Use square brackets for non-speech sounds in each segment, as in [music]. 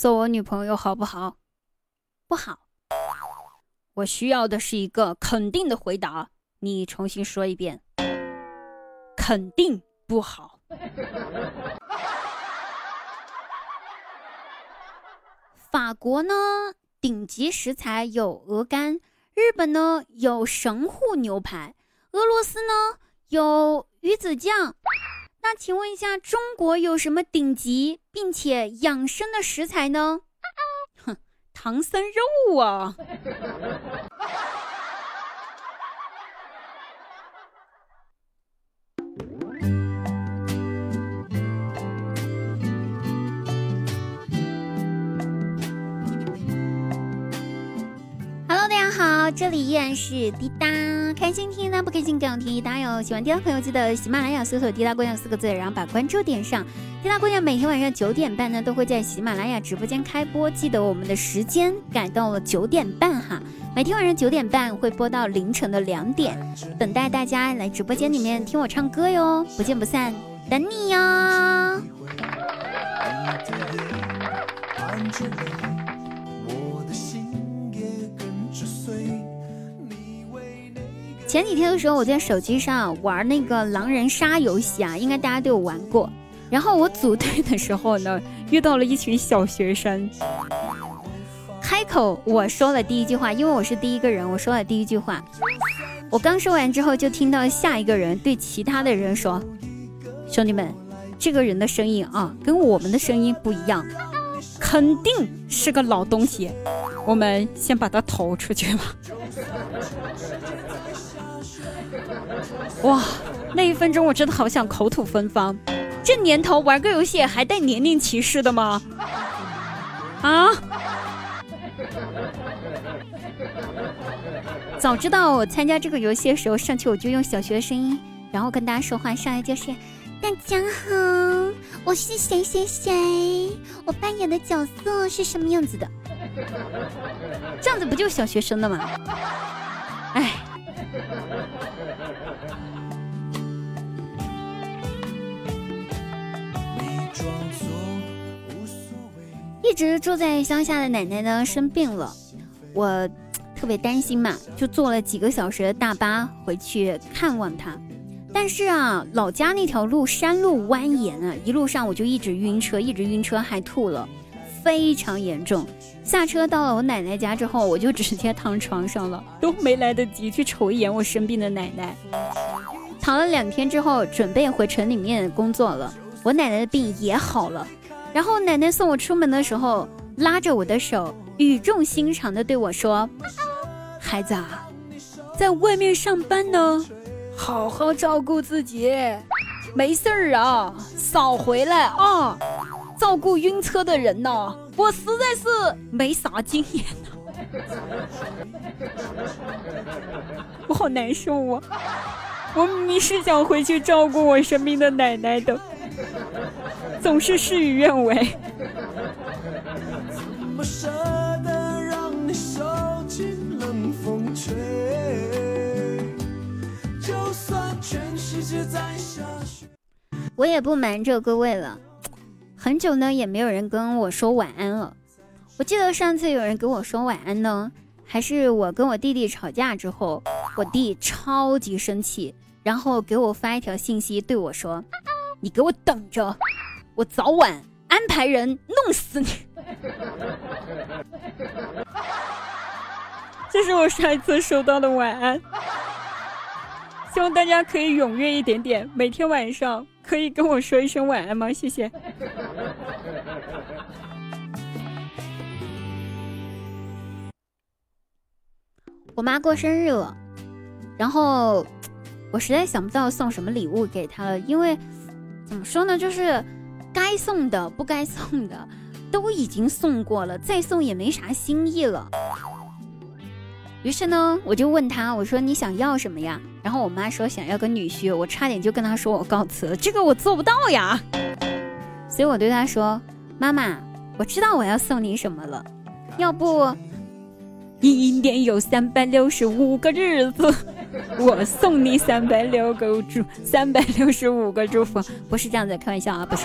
做我女朋友好不好？不好。我需要的是一个肯定的回答。你重新说一遍。肯定不好。法国呢，顶级食材有鹅肝；日本呢，有神户牛排；俄罗斯呢，有鱼子酱。那请问一下，中国有什么顶级并且养生的食材呢？[laughs] 哼，唐僧肉啊！这里依然是滴答，开心听呢，不开心更要听滴答哟。喜欢滴答朋友记得喜马拉雅搜索“滴答姑娘”四个字，然后把关注点上。滴答姑娘每天晚上九点半呢都会在喜马拉雅直播间开播，记得我们的时间改到了九点半哈。每天晚上九点半会播到凌晨的两点，等待大家来直播间里面听我唱歌哟，不见不散，等你哟。前几天的时候，我在手机上玩那个狼人杀游戏啊，应该大家都有玩过。然后我组队的时候呢，遇到了一群小学生。开口我说了第一句话，因为我是第一个人，我说了第一句话。我刚说完之后，就听到下一个人对其他的人说：“兄弟们，这个人的声音啊，跟我们的声音不一样，肯定是个老东西。我们先把他投出去吧。”哇，那一分钟我真的好想口吐芬芳。这年头玩个游戏还带年龄歧视的吗？啊！早知道我参加这个游戏的时候上去我就用小学的声音，然后跟大家说话，上来就是大家好，我是谁谁谁，我扮演的角色是什么样子的？这样子不就小学生的吗？哎。一直住在乡下的奶奶呢生病了，我 [tsk] 特别担心嘛，就坐了几个小时的大巴回去看望她。但是啊，老家那条路山路蜿蜒啊，一路上我就一直晕车，一直晕车，还吐了，非常严重。下车到了我奶奶家之后，我就直接躺床上了，都没来得及去瞅一眼我生病的奶奶。躺了两天之后，准备回城里面工作了，我奶奶的病也好了。然后奶奶送我出门的时候，拉着我的手，语重心长的对我说：“孩子啊，在外面上班呢，好好照顾自己，没事儿啊，少回来啊，照顾晕车的人呢，我实在是没啥经验呢。我 [laughs] 好难受啊，我明明是想回去照顾我生病的奶奶的。”总是事与愿违。我也不瞒着各位了，很久呢也没有人跟我说晚安了。我记得上次有人跟我说晚安呢，还是我跟我弟弟吵架之后，我弟超级生气，然后给我发一条信息对我说：“你给我等着。”我早晚安排人弄死你！[laughs] 这是我上一次收到的晚安，希望大家可以踊跃一点点，每天晚上可以跟我说一声晚安吗？谢谢。我妈过生日了，然后我实在想不到送什么礼物给她了，因为怎么说呢，就是。该送的不该送的 [laughs] 都已经送过了，再送也没啥新意了。于是呢，我就问他，我说你想要什么呀？然后我妈说想要个女婿，我差点就跟他说我告辞，这个我做不到呀。所以我对他说，妈妈，我知道我要送你什么了，要不一年有三百六十五个日子。[laughs] 我送你三百六个祝，三百六十五个祝福，不是这样子，开玩笑啊，不是。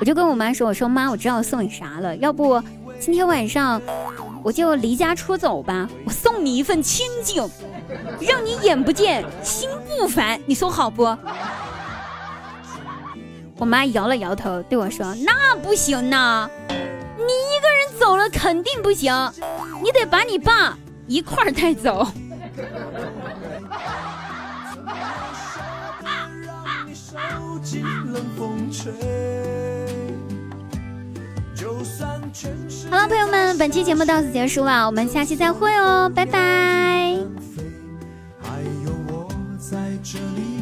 我就跟我妈说：“我说妈，我知道送你啥了，要不今天晚上我就离家出走吧，我送你一份清静，让你眼不见心不烦，你说好不？” [laughs] 我妈摇了摇头，对我说：“那不行呐，你一个人走了肯定不行，你得把你爸一块儿带走。”好了，朋友们，本期节目到此结束了，我们下期再会哦，拜拜。还有我在这里